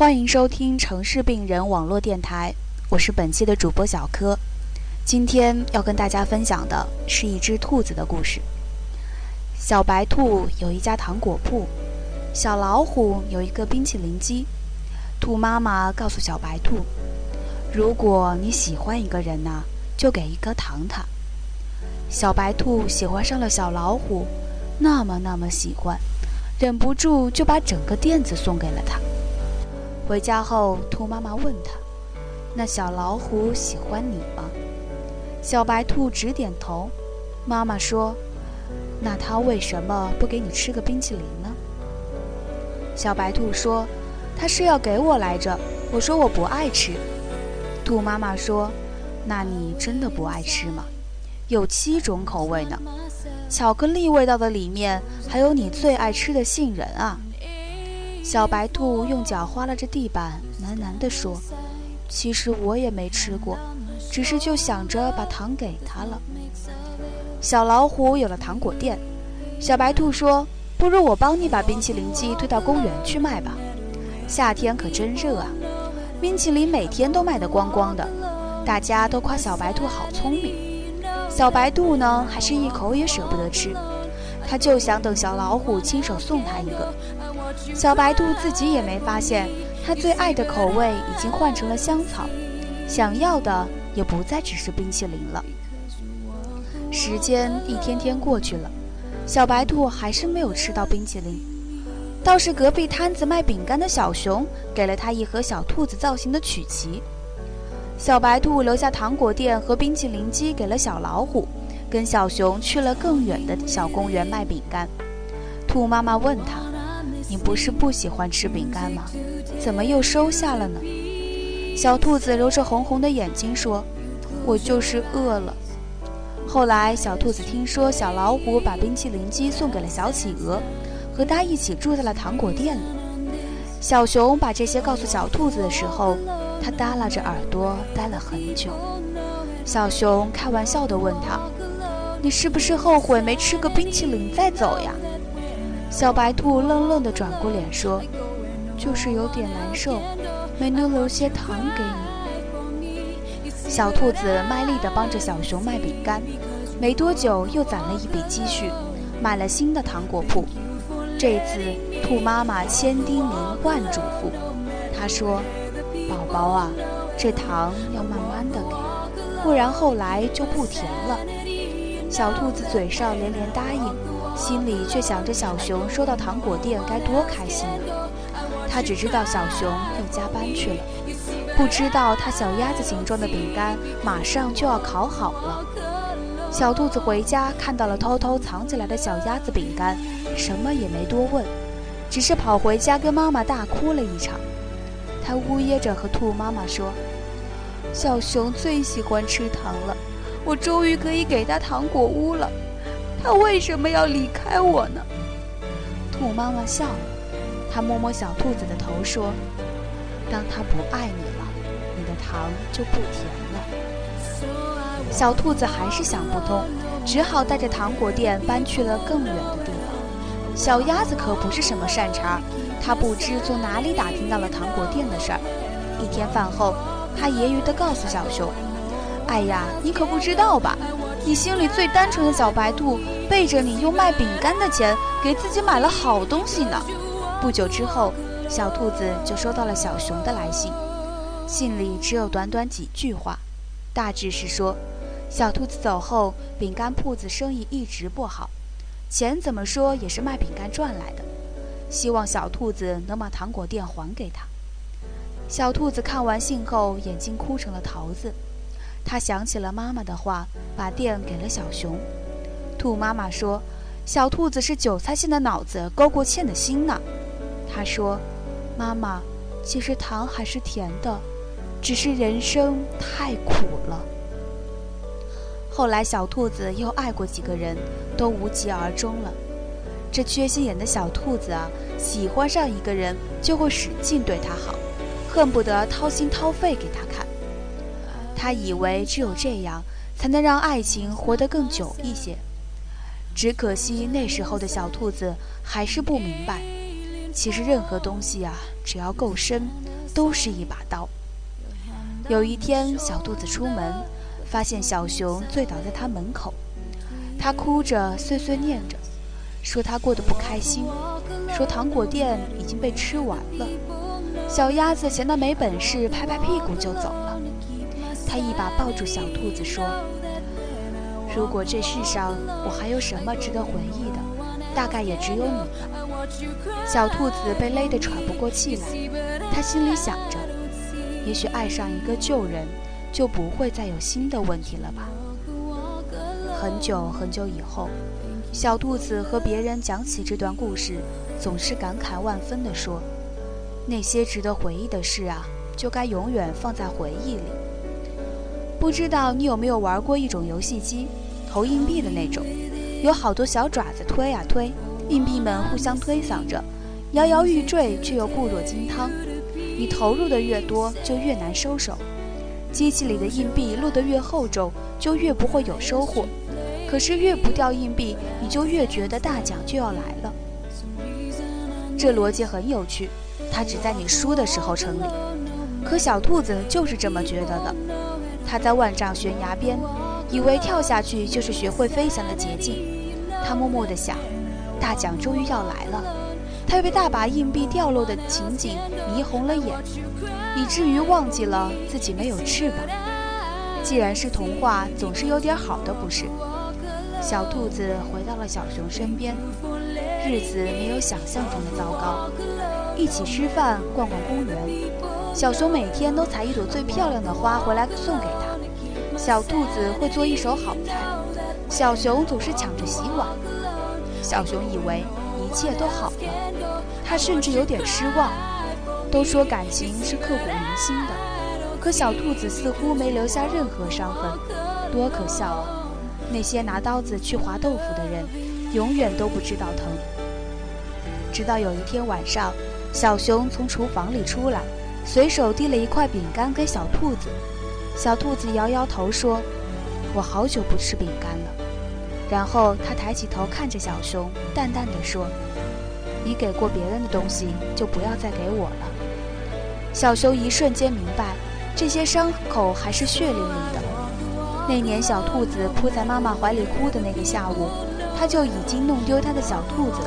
欢迎收听城市病人网络电台，我是本期的主播小柯。今天要跟大家分享的是一只兔子的故事。小白兔有一家糖果铺，小老虎有一个冰淇淋机。兔妈妈告诉小白兔：“如果你喜欢一个人呢，就给一颗糖他。”小白兔喜欢上了小老虎，那么那么喜欢，忍不住就把整个垫子送给了他。回家后，兔妈妈问他：“那小老虎喜欢你吗？”小白兔直点头。妈妈说：“那它为什么不给你吃个冰淇淋呢？”小白兔说：“它是要给我来着。”我说：“我不爱吃。”兔妈妈说：“那你真的不爱吃吗？有七种口味呢，巧克力味道的里面还有你最爱吃的杏仁啊。”小白兔用脚划拉着地板，喃喃地说：“其实我也没吃过，只是就想着把糖给他了。”小老虎有了糖果店，小白兔说：“不如我帮你把冰淇淋机推到公园去卖吧，夏天可真热啊！冰淇淋每天都卖得光光的，大家都夸小白兔好聪明。小白兔呢，还是一口也舍不得吃，他就想等小老虎亲手送他一个。”小白兔自己也没发现，他最爱的口味已经换成了香草，想要的也不再只是冰淇淋了。时间一天天过去了，小白兔还是没有吃到冰淇淋，倒是隔壁摊子卖饼干的小熊给了他一盒小兔子造型的曲奇。小白兔留下糖果店和冰淇淋机给了小老虎，跟小熊去了更远的小公园卖饼干。兔妈妈问他。你不是不喜欢吃饼干吗？怎么又收下了呢？小兔子揉着红红的眼睛说：“我就是饿了。”后来，小兔子听说小老虎把冰淇淋机送给了小企鹅，和它一起住在了糖果店里。小熊把这些告诉小兔子的时候，它耷拉着耳朵待了很久。小熊开玩笑地问他：“你是不是后悔没吃个冰淇淋再走呀？”小白兔愣愣地转过脸说：“就是有点难受，没能留些糖给你。”小兔子卖力地帮着小熊卖饼干，没多久又攒了一笔积蓄，买了新的糖果铺。这次兔妈妈千叮咛万嘱咐，她说：“宝宝啊，这糖要慢慢的给，不然后来就不甜了。”小兔子嘴上连连答应。心里却想着小熊收到糖果店该多开心啊！他只知道小熊又加班去了，不知道他小鸭子形状的饼干马上就要烤好了。小兔子回家看到了偷偷藏起来的小鸭子饼干，什么也没多问，只是跑回家跟妈妈大哭了一场。他呜咽着和兔妈妈说：“小熊最喜欢吃糖了，我终于可以给他糖果屋了。”他为什么要离开我呢？兔妈妈笑了，她摸摸小兔子的头说：“当他不爱你了，你的糖就不甜了。”小兔子还是想不通，只好带着糖果店搬去了更远的地方。小鸭子可不是什么善茬，它不知从哪里打听到了糖果店的事儿。一天饭后，它揶揄地告诉小熊：“哎呀，你可不知道吧？”你心里最单纯的小白兔，背着你用卖饼干的钱给自己买了好东西呢。不久之后，小兔子就收到了小熊的来信，信里只有短短几句话，大致是说，小兔子走后，饼干铺子生意一直不好，钱怎么说也是卖饼干赚来的，希望小兔子能把糖果店还给他。小兔子看完信后，眼睛哭成了桃子。他想起了妈妈的话，把店给了小熊。兔妈妈说：“小兔子是韭菜馅的脑子，勾过芡的心呢。”他说：“妈妈，其实糖还是甜的，只是人生太苦了。”后来，小兔子又爱过几个人，都无疾而终了。这缺心眼的小兔子啊，喜欢上一个人就会使劲对他好，恨不得掏心掏肺给他看。他以为只有这样，才能让爱情活得更久一些。只可惜那时候的小兔子还是不明白，其实任何东西啊，只要够深，都是一把刀。有一天，小兔子出门，发现小熊醉倒在他门口，他哭着碎碎念着，说他过得不开心，说糖果店已经被吃完了。小鸭子嫌他没本事，拍拍屁股就走了。他一把抱住小兔子说：“如果这世上我还有什么值得回忆的，大概也只有你了。”小兔子被勒得喘不过气来，他心里想着：也许爱上一个旧人，就不会再有新的问题了吧。很久很久以后，小兔子和别人讲起这段故事，总是感慨万分地说：“那些值得回忆的事啊，就该永远放在回忆里。”不知道你有没有玩过一种游戏机，投硬币的那种，有好多小爪子推呀推，硬币们互相推搡着，摇摇欲坠却又固若金汤。你投入的越多，就越难收手。机器里的硬币落得越厚重，就越不会有收获。可是越不掉硬币，你就越觉得大奖就要来了。这逻辑很有趣，它只在你输的时候成立。可小兔子就是这么觉得的。他在万丈悬崖边，以为跳下去就是学会飞翔的捷径。他默默地想，大奖终于要来了。他被大把硬币掉落的情景迷红了眼，以至于忘记了自己没有翅膀。既然是童话，总是有点好的，不是？小兔子回到了小熊身边，日子没有想象中的糟糕。一起吃饭，逛逛公园。小熊每天都采一朵最漂亮的花回来送给他。小兔子会做一手好菜，小熊总是抢着洗碗。小熊以为一切都好了，他甚至有点失望。都说感情是刻骨铭心的，可小兔子似乎没留下任何伤痕，多可笑啊！那些拿刀子去划豆腐的人，永远都不知道疼。直到有一天晚上，小熊从厨房里出来。随手递了一块饼干给小兔子，小兔子摇摇头说：“我好久不吃饼干了。”然后他抬起头看着小熊，淡淡的说：“你给过别人的东西，就不要再给我了。”小熊一瞬间明白，这些伤口还是血淋淋的。那年小兔子扑在妈妈怀里哭的那个下午，他就已经弄丢他的小兔子。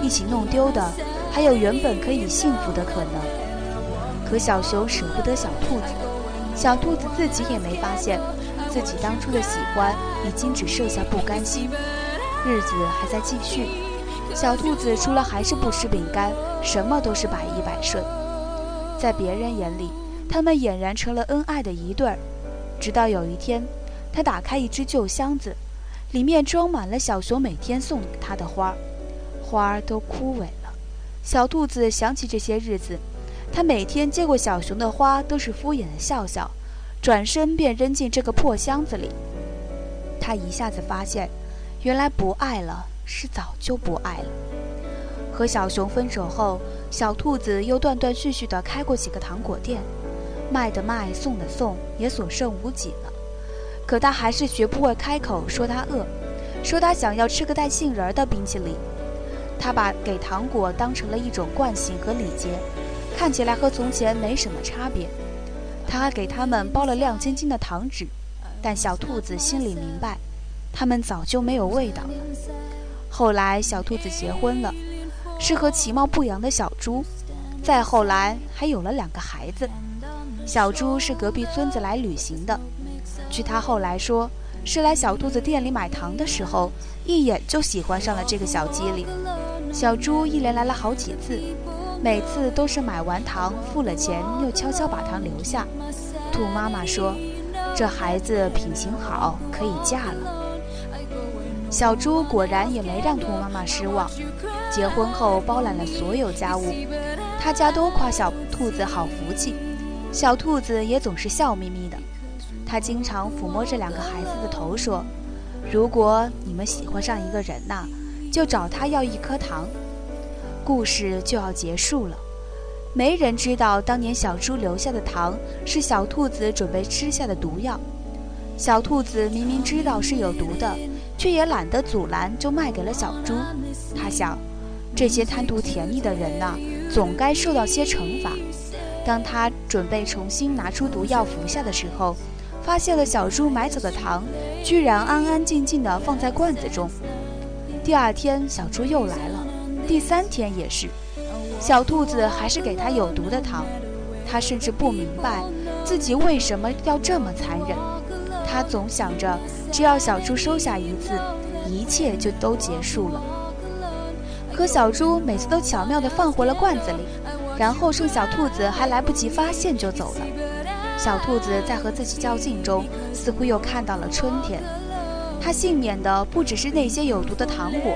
一起弄丢的，还有原本可以幸福的可能。可小熊舍不得小兔子，小兔子自己也没发现，自己当初的喜欢已经只剩下不甘心。日子还在继续，小兔子除了还是不吃饼干，什么都是百依百顺。在别人眼里，他们俨然成了恩爱的一对儿。直到有一天，他打开一只旧箱子，里面装满了小熊每天送给他的花，花儿都枯萎了。小兔子想起这些日子。他每天接过小熊的花，都是敷衍的笑笑，转身便扔进这个破箱子里。他一下子发现，原来不爱了是早就不爱了。和小熊分手后，小兔子又断断续续地开过几个糖果店，卖的卖，送的送，也所剩无几了。可他还是学不会开口说他饿，说他想要吃个带杏仁的冰淇淋。他把给糖果当成了一种惯性和礼节。看起来和从前没什么差别，他还给他们包了亮晶晶的糖纸，但小兔子心里明白，他们早就没有味道了。后来小兔子结婚了，是和其貌不扬的小猪，再后来还有了两个孩子。小猪是隔壁村子来旅行的，据他后来说，是来小兔子店里买糖的时候，一眼就喜欢上了这个小机灵。小猪一连来了好几次。每次都是买完糖付了钱，又悄悄把糖留下。兔妈妈说：“这孩子品行好，可以嫁了。”小猪果然也没让兔妈妈失望，结婚后包揽了所有家务，他家都夸小兔子好福气，小兔子也总是笑眯眯的。他经常抚摸着两个孩子的头说：“如果你们喜欢上一个人呐，就找他要一颗糖。”故事就要结束了，没人知道当年小猪留下的糖是小兔子准备吃下的毒药。小兔子明明知道是有毒的，却也懒得阻拦，就卖给了小猪。他想，这些贪图甜腻的人呐，总该受到些惩罚。当他准备重新拿出毒药服下的时候，发现了小猪买走的糖，居然安安静静地放在罐子中。第二天，小猪又来了，第三天也是，小兔子还是给他有毒的糖。他甚至不明白自己为什么要这么残忍。他总想着，只要小猪收下一次，一切就都结束了。可小猪每次都巧妙地放回了罐子里，然后趁小兔子还来不及发现就走了。小兔子在和自己较劲中，似乎又看到了春天。它幸免的不只是那些有毒的糖果，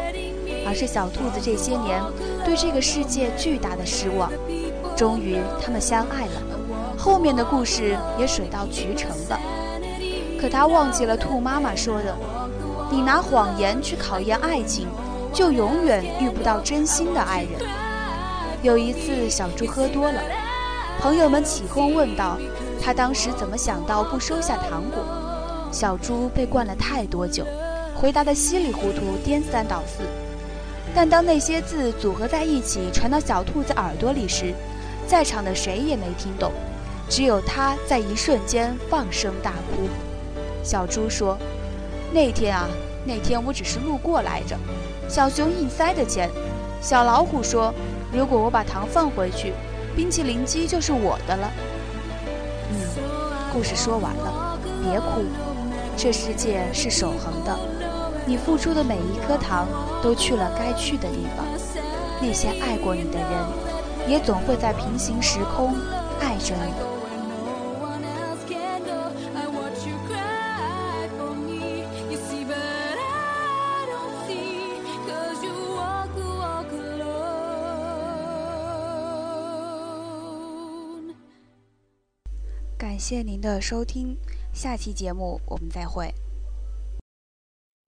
而是小兔子这些年对这个世界巨大的失望。终于，他们相爱了，后面的故事也水到渠成了。可他忘记了兔妈妈说的：“你拿谎言去考验爱情，就永远遇不到真心的爱人。”有一次，小猪喝多了，朋友们起哄问道：“他当时怎么想到不收下糖果？”小猪被灌了太多酒，回答得稀里糊涂，颠三倒四。但当那些字组合在一起传到小兔子耳朵里时，在场的谁也没听懂，只有他在一瞬间放声大哭。小猪说：“那天啊，那天我只是路过来着。”小熊硬塞的钱。小老虎说：“如果我把糖放回去，冰淇淋机就是我的了。”嗯，故事说完了，别哭。这世界是守恒的，你付出的每一颗糖都去了该去的地方。那些爱过你的人。也总会在平行时空爱着你。感谢您的收听，下期节目我们再会。